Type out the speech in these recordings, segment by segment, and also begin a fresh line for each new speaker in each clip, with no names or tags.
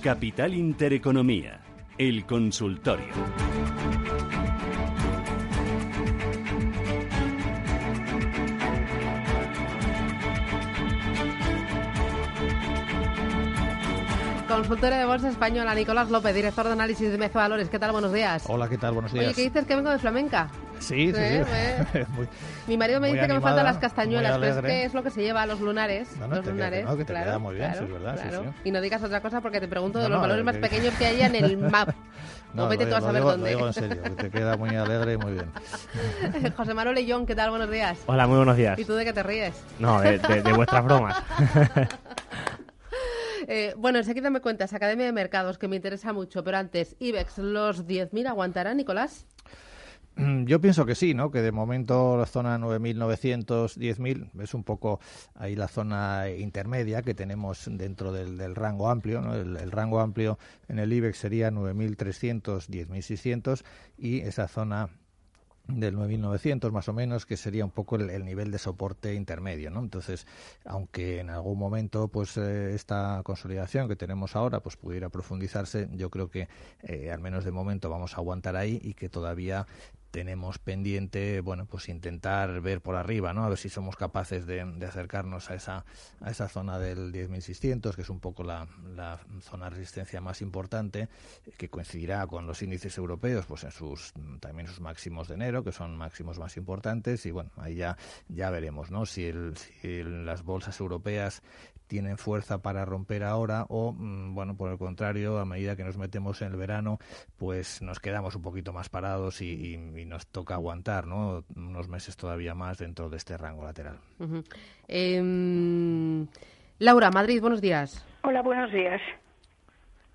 Capital Intereconomía, el consultorio.
Consultorio de Bolsa Española, Nicolás López, director de análisis de Meza Valores. ¿Qué tal? Buenos días.
Hola, ¿qué tal? Buenos días.
Oye, ¿qué dices que vengo de flamenca?
Sí, sí, sí.
¿Eh?
Muy-
Mi marido me dice que me
animada,
faltan las castañuelas, pero es que es lo que se lleva a los lunares.
No, no,
los
te queda-
lunares,
no, que te
claro,
queda muy bien,
claro,
sí, es verdad,
claro.
sí.
Y no digas otra cosa porque te pregunto de los
no,
valores
eh,
más
que-
pequeños que haya en el map.
No,
o vete
lo
tú a saber
digo-
dónde.
Lo digo en serio, que te queda muy alegre y muy bien.
José Manuel Leyón, ¿qué tal? Buenos días.
Hola, muy buenos días.
¿Y tú de qué te ríes?
No, de, de- de vuestras bromas.
Eh, bueno, enseguida me cuentas, Academia de Mercados, que me interesa mucho, pero antes, IBEX, ¿los 10.000 aguantará, Nicolás?
Mm, Yo pienso que sí, ¿no? Que de momento la zona 9.900, 10.000 es un poco ahí la zona intermedia que tenemos dentro del, del rango amplio, ¿no? El, rango amplio en el IBEX sería 9.300, 10.600 y esa zona del 9.900 más o menos, que sería un poco el, el nivel de soporte intermedio, ¿no? Entonces, aunque en algún momento, pues eh, esta consolidación que tenemos ahora, pues pudiera profundizarse, yo creo que eh, al menos de momento vamos a aguantar ahí y que todavía tenemos pendiente, bueno, pues intentar ver por arriba, ¿no? A ver si somos capaces de, de acercarnos a esa, a esa zona del 10.600, que es un poco la, la zona de resistencia más importante, que coincidirá con los índices europeos, pues en sus, también sus máximos de enero, que son máximos más importantes, y bueno, ahí ya, ya veremos, ¿no? Si, el, si las bolsas europeas tienen fuerza para romper ahora o, mm, bueno, por el contrario, a medida que nos metemos en el verano, pues nos quedamos un poquito más parados y, y- y nos toca aguantar, ¿no? Unos meses todavía más dentro de este rango lateral.
Em, Laura, Madrid, buenos días.
Hola, buenos días.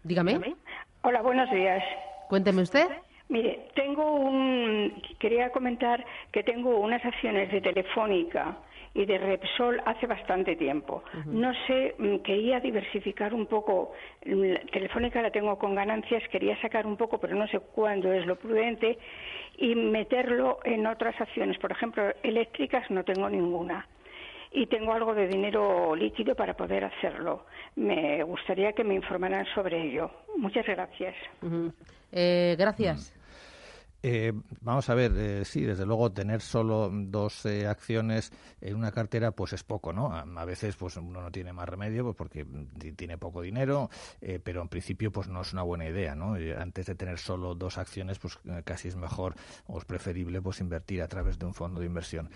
Dígame,
Hola, buenos días.
cuénteme usted.
Mire, tengo un. Quería comentar que tengo unas acciones de Telefónica y de Repsol hace bastante tiempo. No sé, mm, quería diversificar un poco. Mm, Telefónica la tengo con ganancias, quería sacar un poco, pero no sé cuándo es lo prudente, y meterlo en otras acciones. Por ejemplo, eléctricas no tengo ninguna. Y tengo algo de dinero líquido para poder hacerlo. Me gustaría que me informaran sobre ello. Muchas gracias.
Eh, gracias.
Eh, vamos a ver, eh, sí, desde luego tener solo dos eh, acciones en una cartera pues es poco, ¿no? A, veces pues uno no tiene más remedio pues porque ti- tiene poco dinero, eh, pero en principio pues no es una buena idea, ¿no? Antes de tener solo dos acciones pues eh, casi es mejor o es preferible pues invertir a través de un fondo de inversión.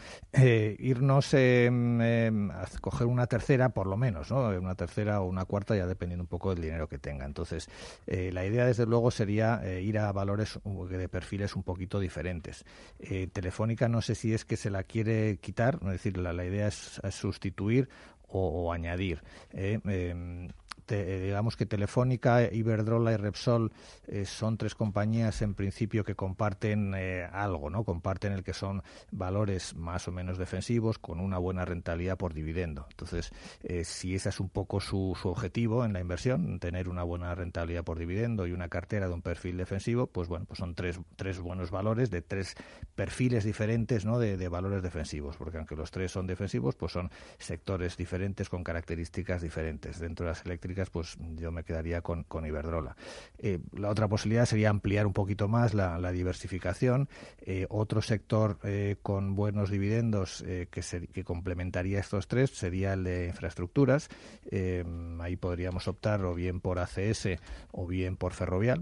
Irnos eh, eh, a coger una tercera por lo menos, ¿no? Una tercera o una cuarta ya dependiendo un poco del dinero que tenga. Entonces, la idea desde luego sería ir a valores de perfiles un poquito diferentes. Eh, Telefónica no sé si es que se la quiere quitar, es decir, la, idea es, sustituir o, o añadir. eh, em, te- digamos que Telefónica, Iberdrola y Repsol eh, son tres compañías en principio que comparten eh, algo, ¿no? Comparten el que son valores más o menos defensivos con una buena rentabilidad por dividendo. Entonces, eh, si ese es un poco su, su objetivo en la inversión, tener una buena rentabilidad por dividendo y una cartera de un perfil defensivo, pues bueno, pues son tres, tres buenos valores de tres perfiles diferentes, ¿no? De, de valores defensivos, porque aunque los tres son defensivos, pues son sectores diferentes con características diferentes. Dentro de las eléctricas, pues yo me quedaría con, con Iberdrola. Eh, la otra posibilidad sería ampliar un poquito más la, diversificación. Eh, otro sector eh, con buenos dividendos que, que complementaría estos tres sería el de infraestructuras. Ahí podríamos optar o bien por ACS o bien por Ferrovial,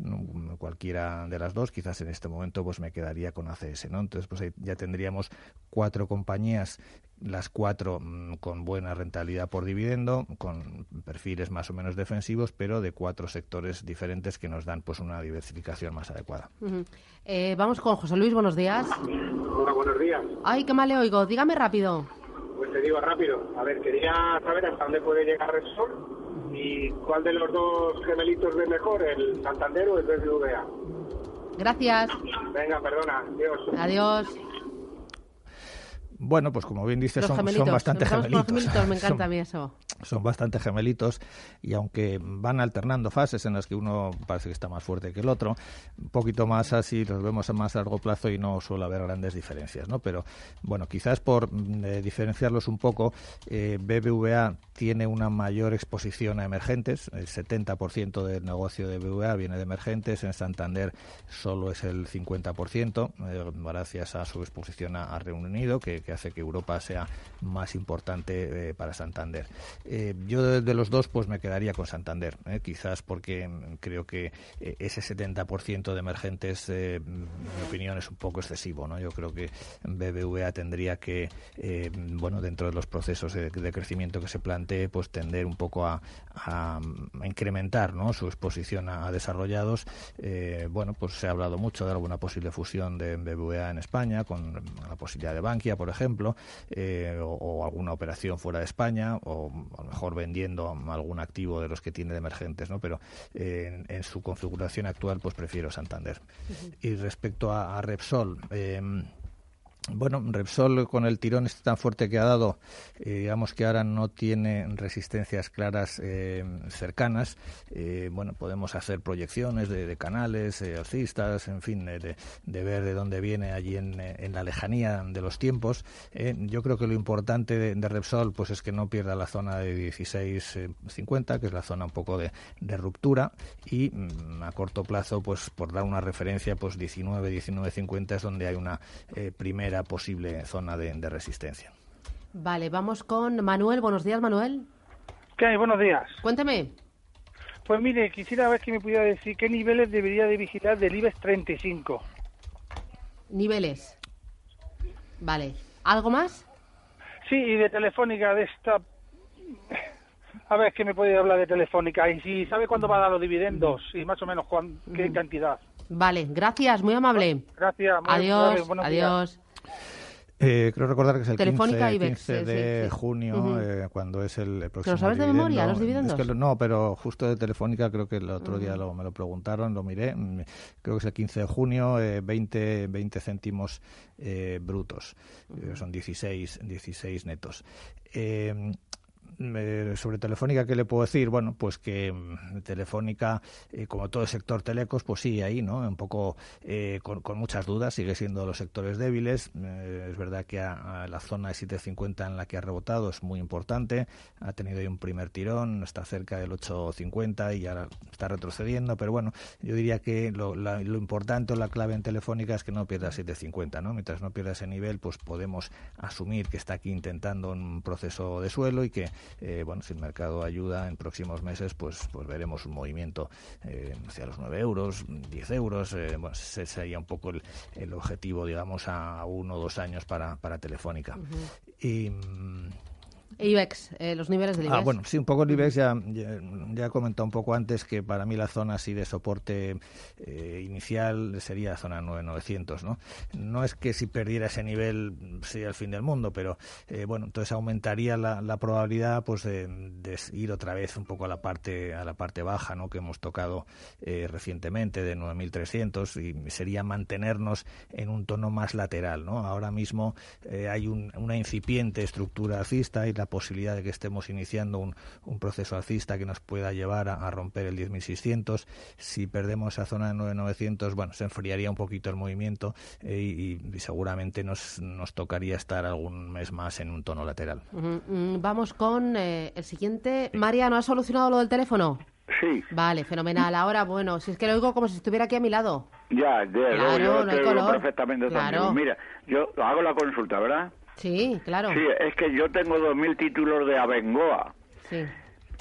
cualquiera de las dos. Quizás en este momento pues me quedaría con ACS. ¿no? Entonces pues ahí ya tendríamos cuatro compañías las cuatro mm, con buena rentabilidad por dividendo, con perfiles más o menos defensivos, pero de cuatro sectores diferentes que nos dan pues una diversificación más adecuada.
Eh, vamos con José Luis, buenos días.
Hola, buenos días.
Ay, qué mal le oigo. Dígame rápido.
Pues te digo rápido. A ver, quería saber hasta dónde puede llegar Repsol y cuál de los dos gemelitos ve mejor, el Santander o el BBVA.
Gracias.
Venga, perdona. Adiós.
Adiós.
Bueno, pues como bien dices, son, bastante gemelitos.
gemelitos, me encanta
Son-
a mí eso.
son bastante gemelitos y aunque van alternando fases en las que uno parece que está más fuerte que el otro, un poquito más así los vemos a más largo plazo y no suele haber grandes diferencias, ¿no? Pero bueno, quizás por mm, eh, diferenciarlos un poco, eh, BBVA tiene una mayor exposición a emergentes, el 70% del negocio de BBVA viene de emergentes, en Santander solo es el 50%, eh, gracias a su exposición a, a Reino Unido, que, que hace que Europa sea más importante eh, para Santander. Eh, yo de, los dos pues me quedaría con Santander, eh, quizás porque creo que ese 70% de emergentes, en mi opinión, es un poco excesivo. ¿no? Yo creo que BBVA tendría que, bueno, dentro de los procesos de, crecimiento que se plantee, pues tender un poco a, incrementar ¿no? su exposición a, desarrollados. Bueno, pues se ha hablado mucho de alguna posible fusión de BBVA en España, con la posibilidad de Bankia, por ejemplo, eh, o, o alguna operación fuera de España, o a lo mejor vendiendo algún activo de los que tiene de emergentes, ¿no? Pero eh, en, en su configuración actual, pues prefiero Santander. Y respecto a, a Repsol, eh, bueno, Repsol con el tirón este tan fuerte que ha dado, eh, digamos que ahora no tiene resistencias claras eh, cercanas. Eh, bueno, podemos hacer proyecciones de, de canales eh, alcistas, en fin, de, de- ver de dónde viene allí en, en la lejanía de los tiempos. Yo creo que lo importante de, de Repsol pues es que no pierda la zona de 16.50, que es la zona un poco de, ruptura, y mm, a corto plazo, pues por dar una referencia, pues 19, 19.50 es donde hay una eh, primera posible zona de, de resistencia.
Vale, vamos con Manuel. Buenos días, Manuel.
¿Qué hay? Buenos días.
Cuénteme.
Pues mire, quisiera ver que me pudiera decir qué niveles debería de vigilar del IBEX 35.
Niveles. Vale. ¿Algo más?
Sí, y de Telefónica, de esta... A ver, ¿qué me puede hablar de Telefónica? Y si sabe cuándo va a dar los dividendos y más o menos cuán- qué cantidad.
Vale, gracias, muy amable.
Gracias. muy
Adiós,
amable, días.
Eh, creo recordar que es el
Telefónica
15,
Ibex,
15
sí,
de
sí.
junio, eh, cuando es el, el próximo
sabes de memoria, los dividendos?
Es que lo- no, pero justo de Telefónica creo que el otro día lo, me lo preguntaron, lo miré. mm, Creo que es el 15 de junio, eh, 20, 20 céntimos eh, brutos. Eh, son 16, 16 netos. Eh, sobre Telefónica, ¿qué le puedo decir? Bueno, pues que mm, Telefónica, eh, como todo el sector telecos, pues sigue ahí, ¿no? Un poco eh, con, con muchas dudas, sigue siendo los sectores débiles. Eh, es verdad que a la zona de 750 en la que ha rebotado es muy importante. Ha tenido ahí un primer tirón, está cerca del 850 y ahora está retrocediendo. Pero bueno, yo diría que lo, la- lo importante o la clave en Telefónica es que no pierda 750, ¿no? Mientras no pierda ese nivel, pues podemos asumir que está aquí intentando un proceso de suelo y que, eh, bueno, si el mercado ayuda en próximos meses, pues, pues veremos un movimiento eh, hacia los 9 euros, 10 euros. eh, bueno, ese sería un poco el, el objetivo, digamos, a uno o dos años para, para Telefónica. Y.
IBEX, eh, los niveles del IBEX.
Ah, bueno, sí, un poco el IBEX ya, ya, ya he comentado un poco antes que para mí la zona así de soporte eh, inicial sería la zona 9900, ¿no? No es que si perdiera ese nivel sería el fin del mundo, pero eh, bueno, entonces aumentaría la, la probabilidad pues de, de ir otra vez un poco a la parte a la parte baja, ¿no? Que hemos tocado eh, recientemente de 9300 y sería mantenernos en un tono más lateral, ¿no? Ahora mismo hay un- una incipiente estructura alcista y la posibilidad de que estemos iniciando un, un proceso alcista que nos pueda llevar a, a romper el 10.600. Si perdemos esa zona de 9.900, bueno, se enfriaría un poquito el movimiento eh, y, y seguramente nos, nos tocaría estar algún mes más en un tono lateral.
Mm, Vamos con eh, el siguiente. María, ¿no has solucionado lo del teléfono?
Sí,
Vale, fenomenal. Ahora, bueno, si es que lo oigo como si estuviera aquí a mi lado.
ya, ya,
Claro,
yo
no
te
hay
oigo
color.
perfectamente
Claro.
también. Mira, yo hago la consulta, ¿verdad?
Sí, claro.
Sí, es que yo tengo 2.000 títulos de Abengoa.
Sí.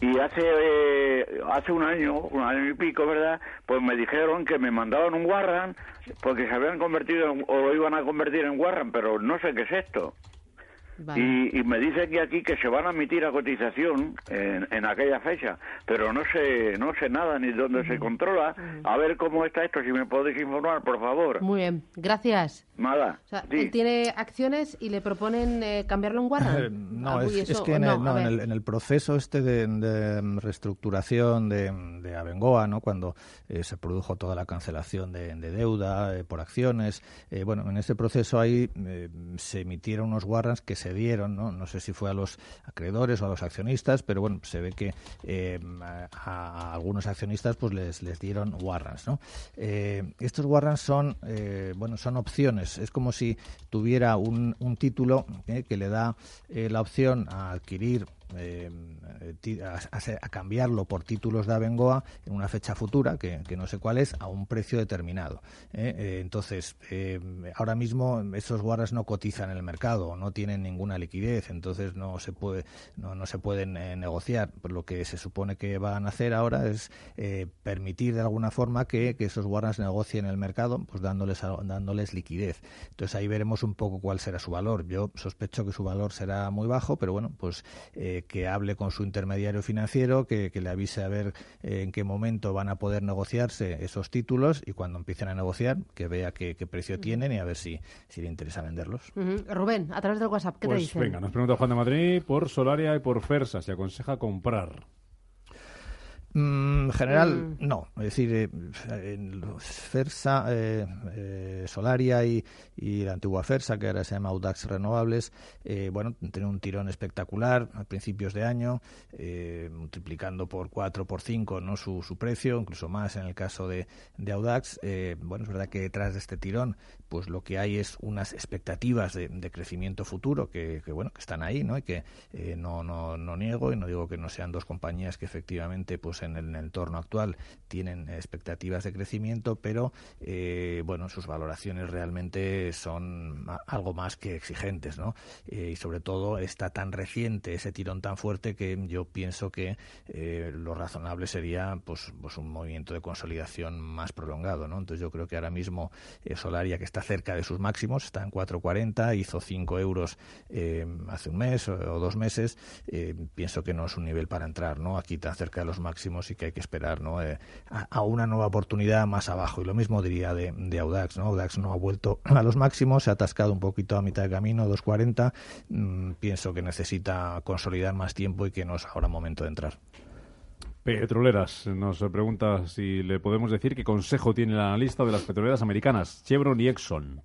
Y hace eh, hace un año, un año y pico, ¿verdad? Pues me dijeron que me mandaban un Warran porque se habían convertido en- o lo iban a convertir en Warran, pero no sé qué es esto. Y, me dicen que aquí que se van a emitir a cotización en, en aquella fecha, pero no sé no sé nada ni dónde se controla. A ver cómo está esto, si me podéis informar, por favor.
Muy bien, gracias.
Nada.
él tiene acciones y le proponen eh, cambiarlo en Warren.
no, es, que en, el, proceso este de, reestructuración de, de, Abengoa, ¿no? cuando eh, se produjo toda la cancelación de, deuda eh, por acciones, bueno, en ese proceso ahí se emitieron unos warrants que se dieron, ¿no? no sé si fue a los acreedores o a los accionistas, pero bueno, se ve que a, algunos accionistas pues les, les dieron warrants. ¿no? estos warrants son, bueno, son opciones es como si tuviera un, un título eh, que le da eh, la opción a adquirir eh, a, cambiarlo por títulos de Abengoa en una fecha futura, que, no sé cuál es, a un precio determinado. ¿eh? Eh, entonces, ahora mismo esos guardas no cotizan en el mercado, no tienen ninguna liquidez, entonces no se puede no, no se pueden negociar. Lo que se supone que van a hacer ahora es permitir de alguna forma que, esos guardas negocien en el mercado, pues dándoles dándoles liquidez. Entonces ahí veremos un poco cuál será su valor. Yo sospecho que su valor será muy bajo, pero bueno, pues que hable con su intermediario financiero, que, le avise a ver eh, en qué momento van a poder negociarse esos títulos y cuando empiecen a negociar, que vea qué, precio tienen y a ver si, si le interesa venderlos.
Rubén, a través del WhatsApp, ¿qué te
pues
dicen?
Venga, nos pregunta Juan de Madrid por Solaria y por Fersa, se aconseja comprar.
En mm, general, mm. no. Es decir, eh, en Fersa, eh, eh, Solaria y, la antigua Fersa, que ahora se llama Audax Renovables, bueno, tiene un tirón espectacular a principios de año, multiplicando por 4, por 5 ¿no? Su, su, precio, incluso más en el caso de, de Audax. bueno, es verdad que detrás de este tirón pues lo que hay es unas expectativas de, crecimiento futuro que, bueno que están ahí no y que eh, no, no, no niego y no digo que no sean dos compañías que efectivamente pues en el, entorno actual tienen expectativas de crecimiento pero eh, bueno sus valoraciones realmente son algo más que exigentes no eh, y sobre todo está tan reciente ese tirón tan fuerte que yo pienso que lo razonable sería pues pues un movimiento de consolidación más prolongado no entonces yo creo que ahora mismo Solaria que está cerca de sus máximos, está en 4,40, hizo 5 euros eh, hace un mes o, dos meses. Eh, pienso que no es un nivel para entrar, ¿no? Aquí tan cerca de los máximos y que hay que esperar, ¿no? Eh, a, una nueva oportunidad más abajo. Y lo mismo diría de, Audax, ¿no? Audax no ha vuelto a los máximos, se ha atascado un poquito a mitad de camino, 2,40. Mm, pienso que necesita consolidar más tiempo y que no es ahora momento de entrar.
Petroleras nos pregunta si le podemos decir qué consejo tiene el analista de las petroleras americanas, Chevron y Exxon.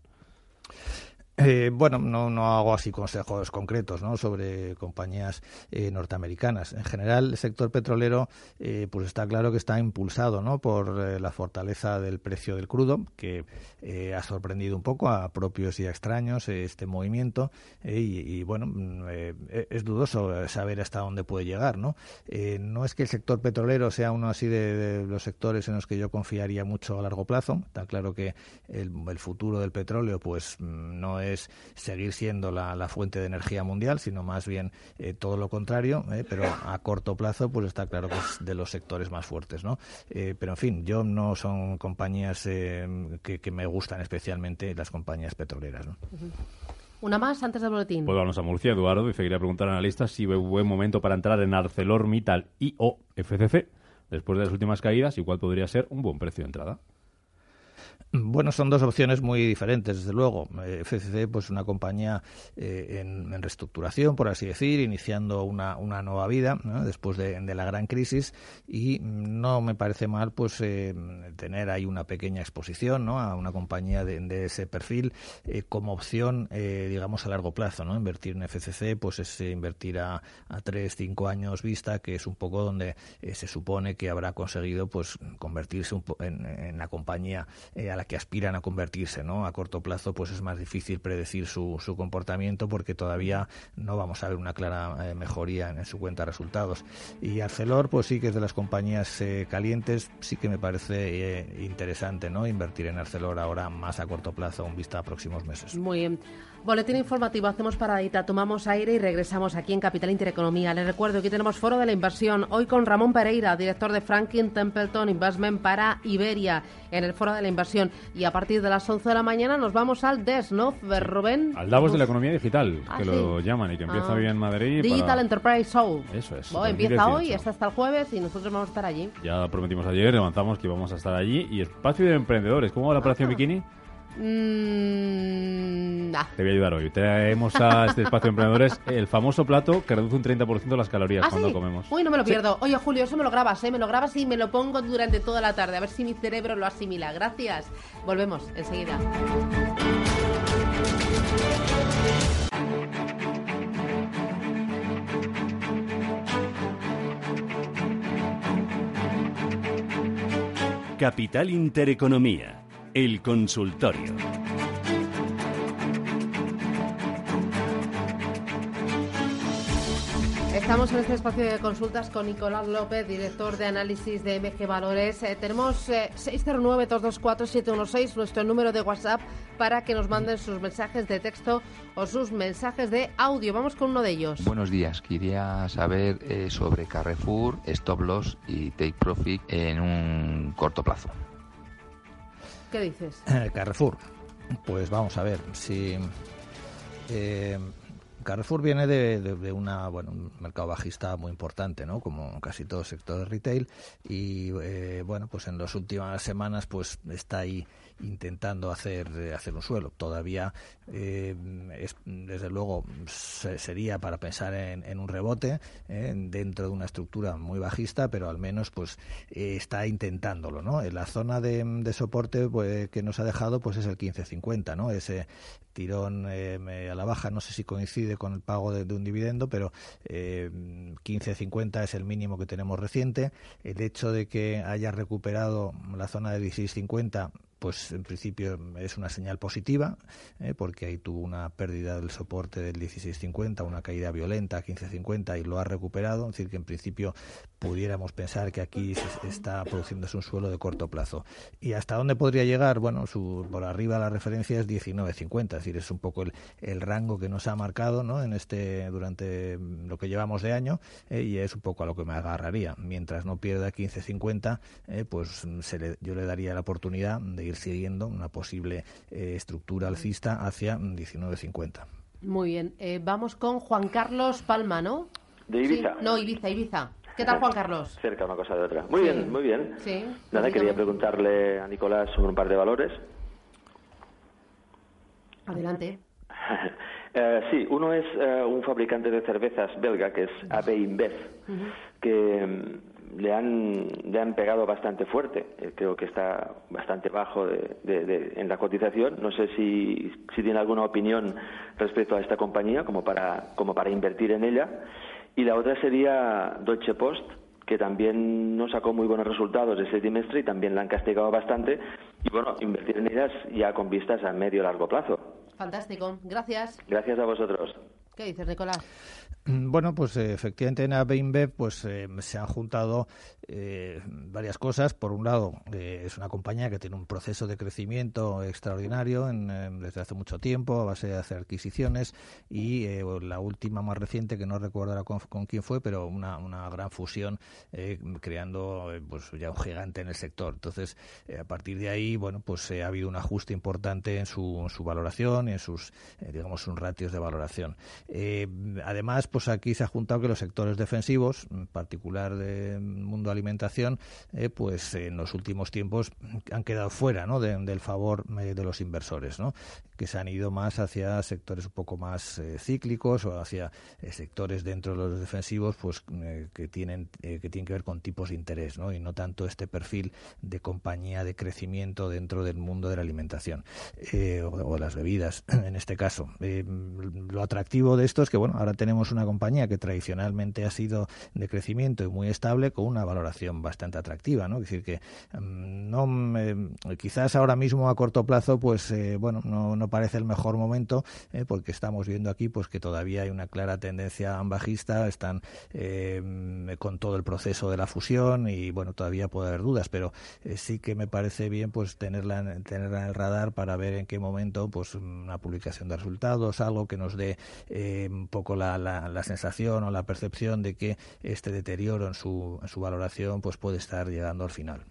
Eh, bueno, no, no hago así consejos concretos ¿no? sobre compañías eh, norteamericanas. En general, el sector petrolero eh, pues está claro que está impulsado ¿no? por la fortaleza del precio del crudo, que ha sorprendido un poco a propios y a extraños este movimiento. Y, bueno, mm, es dudoso saber hasta dónde puede llegar. ¿no? no es que el sector petrolero sea uno así de, los sectores en los que yo confiaría mucho a largo plazo. Está claro que el, el futuro del petróleo pues mm, no es es seguir siendo la, fuente de energía mundial, sino más bien eh, todo lo contrario, eh, pero a corto plazo pues está claro que es de los sectores más fuertes, ¿no? Eh, pero en fin, yo no son compañías que, me gustan especialmente las compañías petroleras,
Una más antes del boletín.
Pues vamos a Murcia, Eduardo, y seguiré a preguntar a analistas si ve un buen momento para entrar en ArcelorMittal y o FCC después de las últimas caídas y cuál podría ser un buen precio de entrada.
Bueno, son dos opciones muy diferentes, desde luego. Eh, FCC, pues una compañía eh, en, reestructuración, por así decir, iniciando una, una nueva vida después de, la gran crisis y no me parece mal pues eh, tener ahí una pequeña exposición ¿no? a una compañía de, ese perfil como opción, digamos, a largo plazo. ¿no? Invertir en FCC pues es invertir a, a tres, cinco años vista, que es un poco donde se supone que habrá conseguido pues convertirse en, en, la compañía a la que aspiran a convertirse, ¿no? A corto plazo, pues es más difícil predecir su, su comportamiento porque todavía no vamos a ver una clara eh, mejoría en, su cuenta de resultados. Y Arcelor, pues sí que es de las compañías eh, calientes, sí que me parece eh, interesante, ¿no? Invertir en Arcelor ahora más a corto plazo, un vista a próximos meses.
Muy bien. Boletín informativo, hacemos paradita, tomamos aire y regresamos aquí en Capital Intereconomía. Les recuerdo que tenemos Foro de la Inversión, hoy con Ramón Pereira, director de Franklin Templeton Investment para Iberia, en el Foro de la Inversión. Y a partir de las 11 de la mañana nos vamos al DES, ¿no, Rubén?
Al Davos de la Economía Digital,
Ah,
que
sí.
lo llaman y que empieza
Ah.
hoy en Madrid.
Digital
para-
Enterprise Show.
Eso es.
Bueno, empieza
2018.
hoy, está hasta el jueves y nosotros vamos a estar allí.
Ya prometimos ayer, avanzamos que íbamos a estar allí. Y espacio de emprendedores. ¿Cómo va la operación Bikini?
Mm.
Te voy a ayudar hoy. Traemos a este espacio de emprendedores el famoso plato que reduce un 30% las calorías
¿Ah,
cuando
sí?
comemos.
Uy, no me lo
Sí.
pierdo. Oye, Julio, eso me lo grabas, ¿eh? Me lo grabas y me lo pongo durante toda la tarde. A ver si mi cerebro lo asimila. Gracias. Volvemos enseguida.
Capital Intereconomía, el consultorio.
Estamos en este espacio de consultas con Nicolás López, director de análisis de MG Valores. Eh, tenemos eh, 609-224-716, nuestro número de WhatsApp, para que nos manden sus mensajes de texto o sus mensajes de audio. Vamos con uno de ellos.
Buenos días, quería saber eh, sobre Carrefour, Stop Loss y Take Profit en un corto plazo.
¿Qué dices?
Carrefour. Pues vamos a ver si eh, Carrefour viene de, de- de una bueno un mercado bajista muy importante, ¿no? Como casi todo el sector de retail y eh, bueno pues en las últimas semanas pues está ahí intentando hacer eh, hacer un suelo. Todavía eh, es, desde luego se- sería para pensar en, en un rebote eh, dentro de una estructura muy bajista, pero al menos pues está intentándolo, ¿no? En la zona de, de soporte pues, que nos ha dejado pues es el 15.50, ¿no? Ese tirón a la baja, no sé si coincide con el pago de, de un dividendo, pero eh, 15.50 es el mínimo que tenemos reciente. El hecho de que haya recuperado la zona de 16.50 pues en principio es una señal positiva, ¿eh? porque ahí tuvo una pérdida del soporte del 16.50, una caída violenta a 15.50 y lo ha recuperado, es decir, que en principio pudiéramos pensar que aquí se está produciéndose un suelo de corto plazo. ¿Y hasta dónde podría llegar? Bueno, su, por arriba la referencia es 19.50, es decir, es un poco el, el rango que nos ha marcado ¿no? en este durante lo que llevamos de año eh, y es un poco a lo que me agarraría. Mientras no pierda 15.50, eh, pues se le- yo le daría la oportunidad de ir siguiendo una posible eh, estructura alcista hacia 19.50.
Muy bien. Eh, vamos con Juan Carlos Palma, ¿no?
De Ibiza.
Sí. No, Ibiza, Ibiza. ¿Qué tal, Juan Carlos?
Cerca una cosa de otra. Muy
Sí.
bien, muy bien.
Sí.
Nada,
dígame.
quería preguntarle a Nicolás sobre un par de valores.
Adelante.
Eh, sí, uno es eh, un fabricante de cervezas belga que es AB InBev, que mm, le han, le han pegado bastante fuerte. Eh, creo que está bastante bajo de- de- de- en la cotización. No sé si, si tiene alguna opinión respecto a esta compañía como para, como para invertir en ella. Y la otra sería Deutsche Post, que también no sacó muy buenos resultados ese trimestre y también la han castigado bastante. Y bueno, invertir en ellas ya con vistas a medio largo plazo.
Fantástico. Gracias.
Gracias a vosotros.
¿Qué dices, Nicolás?
Bueno, pues eh, efectivamente en ABINBEV pues eh, se han juntado eh, varias cosas. Por un lado, eh, es una compañía que tiene un proceso de crecimiento extraordinario en, eh, desde hace mucho tiempo a base de hacer adquisiciones y la última más reciente que no recuerdo con, con quién fue, pero una, una gran fusión creando pues ya un gigante en el sector. Entonces, a partir de ahí, bueno, pues ha habido un ajuste importante en su, valoración y en sus, digamos, sus ratios de valoración. Eh, además, pues aquí se ha juntado que los sectores defensivos, en particular del mundo alimentación, eh, pues en los últimos tiempos han quedado fuera ¿no? de- del favor eh, de los inversores, ¿no? que se han ido más hacia sectores un poco más eh, cíclicos o hacia eh, sectores dentro de los defensivos pues que tienen que tienen que ver con tipos de interés ¿no? y no tanto este perfil de compañía de crecimiento dentro del mundo de la alimentación o, o de las bebidas en este caso lo atractivo de esto es que, bueno, ahora tenemos una compañía que tradicionalmente ha sido de crecimiento y muy estable con una valoración bastante atractiva, ¿no? Es decir, que mm, no, quizás ahora mismo a corto plazo, pues, eh, bueno, no, no, parece el mejor momento eh, porque estamos viendo aquí, pues, que todavía hay una clara tendencia bajista, están eh, con todo el proceso de la fusión y, bueno, todavía puede haber dudas, pero sí que me parece bien, pues, tenerla, tenerla en el radar para ver en qué momento, pues, una publicación de resultados, algo que nos dé un poco la, la, la sensación o la percepción de que este deterioro en su, en su valoración pues puede estar llegando al final.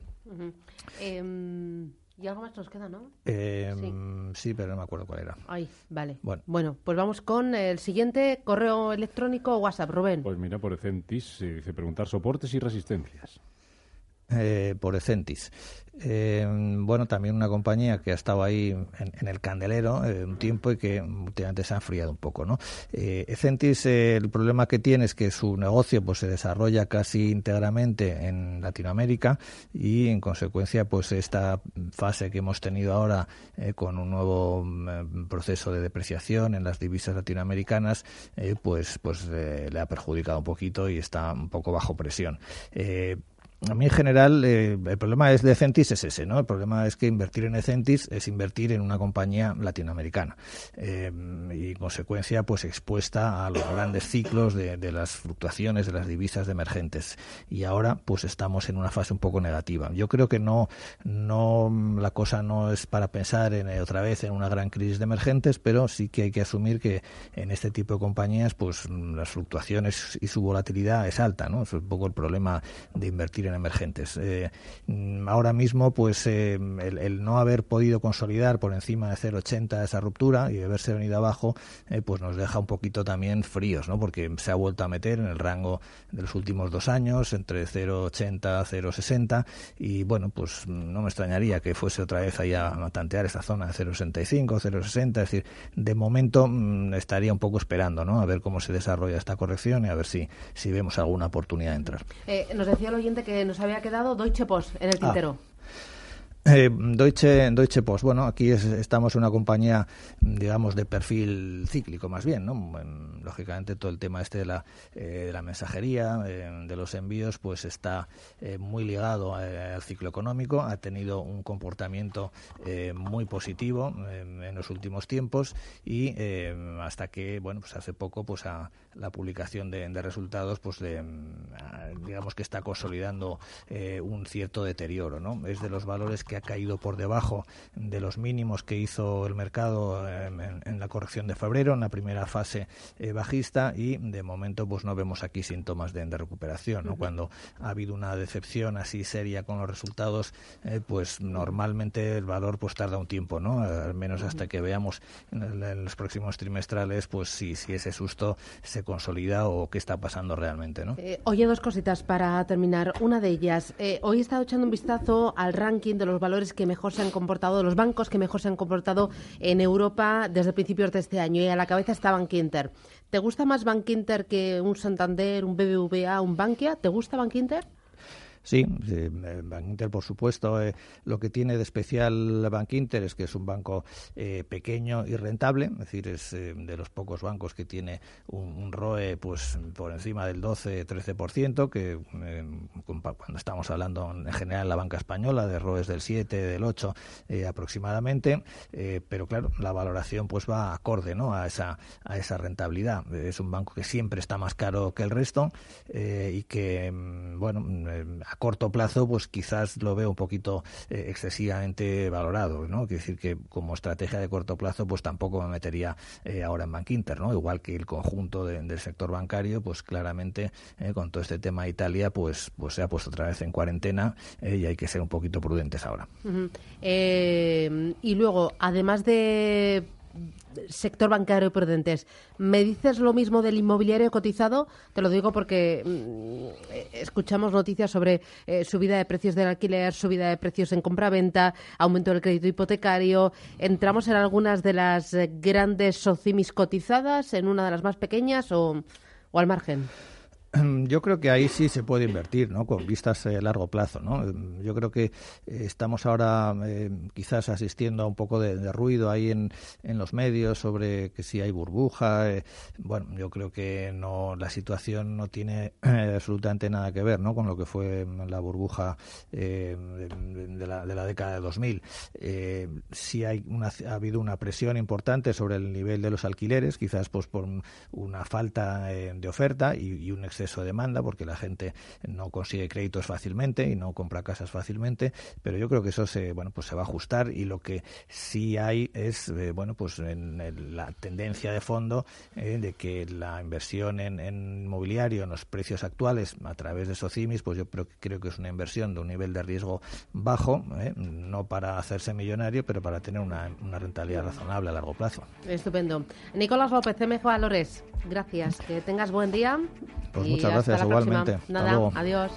Em, y algo más nos queda, ¿no?
Em, sí. pero no me acuerdo cuál era.
Ay, vale. Bueno. pues vamos con el siguiente correo electrónico o WhatsApp, Rubén.
Pues mira, por Ecentis dice preguntar soportes y resistencias.
Eh, por Ecentis. Eh, bueno, también una compañía que ha estado ahí en, el candelero eh, un tiempo y que últimamente se ha enfriado un poco, ¿no? Eh, Ecentis, el problema que tiene es que su negocio pues se desarrolla casi íntegramente en Latinoamérica y en consecuencia pues esta fase que hemos tenido ahora con un nuevo mm, proceso de depreciación en las divisas latinoamericanas pues pues le ha perjudicado un poquito y está un poco bajo presión a mí en general eh, el problema es de Centis es ese, ¿no? El problema es que invertir en Ecentis es invertir en una compañía latinoamericana eh, y en consecuencia pues expuesta a los grandes ciclos de, las fluctuaciones de las divisas de emergentes y ahora pues estamos en una fase un poco negativa. Yo creo que no no la cosa no es para pensar en eh, otra vez en una gran crisis de emergentes, pero sí que hay que asumir que en este tipo de compañías pues las fluctuaciones y su volatilidad es alta, ¿no? Es un poco el problema de invertir emergentes. Eh, mm, ahora mismo, pues eh, el, no haber podido consolidar por encima de 0,80 esa ruptura y haberse venido abajo, eh, pues nos deja un poquito también fríos, ¿no? Porque se ha vuelto a meter en el rango de los últimos dos años, entre 0,80 0,60 y bueno, pues no me extrañaría que fuese otra vez ahí a, tantear esa zona de 0,65, 0,60, es decir, de momento mm, estaría un poco esperando, ¿no? A ver cómo se desarrolla esta corrección y a ver si, si vemos alguna oportunidad de entrar.
nos decía el oyente que nos había quedado Deutsche Post en el ah. tintero.
Eh, Deutsche, Deutsche Post, bueno, aquí estamos en una compañía, digamos, de perfil cíclico más bien, ¿no? lógicamente todo el tema este de la, eh, la mensajería, eh, de los envíos, pues está muy ligado al ciclo económico, ha tenido un comportamiento muy positivo en los últimos tiempos y hasta que, bueno, pues hace poco, pues a la publicación de, resultados, pues digamos que está consolidando un cierto deterioro, ¿no? Es de los valores que ha caído por debajo de los mínimos que hizo el mercado em, en, la corrección de febrero, en la primera fase eh, bajista, y de momento pues no vemos aquí síntomas de, recuperación. ¿no? Cuando ha habido una decepción así seria con los resultados, eh, pues normalmente el valor pues tarda un tiempo, ¿no? Al menos hasta que veamos en, los próximos trimestrales, pues si, si ese susto se consolida o qué está pasando realmente, ¿no?
Eh, oye, dos cositas para terminar. Una de ellas, hoy he estado echando un vistazo al ranking de los valores que mejor se han comportado, los bancos que mejor se han comportado en Europa desde principios de este año. Y a la cabeza está Bankinter. ¿Te gusta más Bankinter que un Santander, un BBVA, un Bankia? ¿Te gusta Bankinter?
Sí, Bank Inter, por supuesto. Eh, lo que tiene de especial Bank Inter es que es un banco eh, pequeño y rentable, es decir, es eh, de los pocos bancos que tiene un, ROE pues por encima del 12-13%, que cuando estamos hablando en general en la banca española de ROEs del 7, del 8 aproximadamente, pero claro, la valoración pues va acorde ¿no? a, esa, a esa rentabilidad. Es un banco que siempre está más caro que el resto y que, mm, bueno, corto plazo, pues quizás lo veo un poquito eh, excesivamente valorado, ¿no? Quiere decir que como estrategia de corto plazo, pues tampoco me metería eh, ahora en Bank Inter, ¿no? Igual que el conjunto del sector bancario, pues claramente eh, con todo este tema de Italia, pues, pues se ha puesto otra vez en cuarentena y hay que ser un poquito prudentes ahora.
y luego, además de sector bancario prudentes. ¿Me dices lo mismo del inmobiliario cotizado? Te lo digo porque mm, escuchamos noticias sobre eh, subida de precios del alquiler, subida de precios en compraventa, aumento del crédito hipotecario. ¿Entramos en algunas de las grandes socimis cotizadas, en una de las más pequeñas o al margen?
yo creo que ahí sí se puede invertir, ¿no? Con vistas a largo plazo, ¿no? Yo creo que estamos ahora quizás asistiendo a un poco de, ruido ahí en, en, los medios sobre que si hay burbuja. bueno, yo creo que no la situación no tiene absolutamente nada que ver, ¿no? Con lo que fue la burbuja de, la, de, la, década de 2000. sí hay una, ha habido una presión importante sobre el nivel de los alquileres, quizás pues por una falta eh, de oferta y, un exceso de demanda, porque la gente no consigue créditos fácilmente y no compra casas fácilmente, pero yo creo que eso se, bueno, pues se va a ajustar y lo que sí hay es, eh, bueno, pues en la tendencia de fondo eh, de que la inversión en, en, inmobiliario, en los precios actuales, a través de Socimis, pues yo creo, creo que es una inversión de un nivel de riesgo bajo, no para hacerse millonario, pero para tener una, una rentabilidad razonable a largo plazo.
Estupendo. Nicolás López, CMJ Valores, gracias. Que tengas buen día.
Pues muchas gracias, igualmente.
Nada, adiós.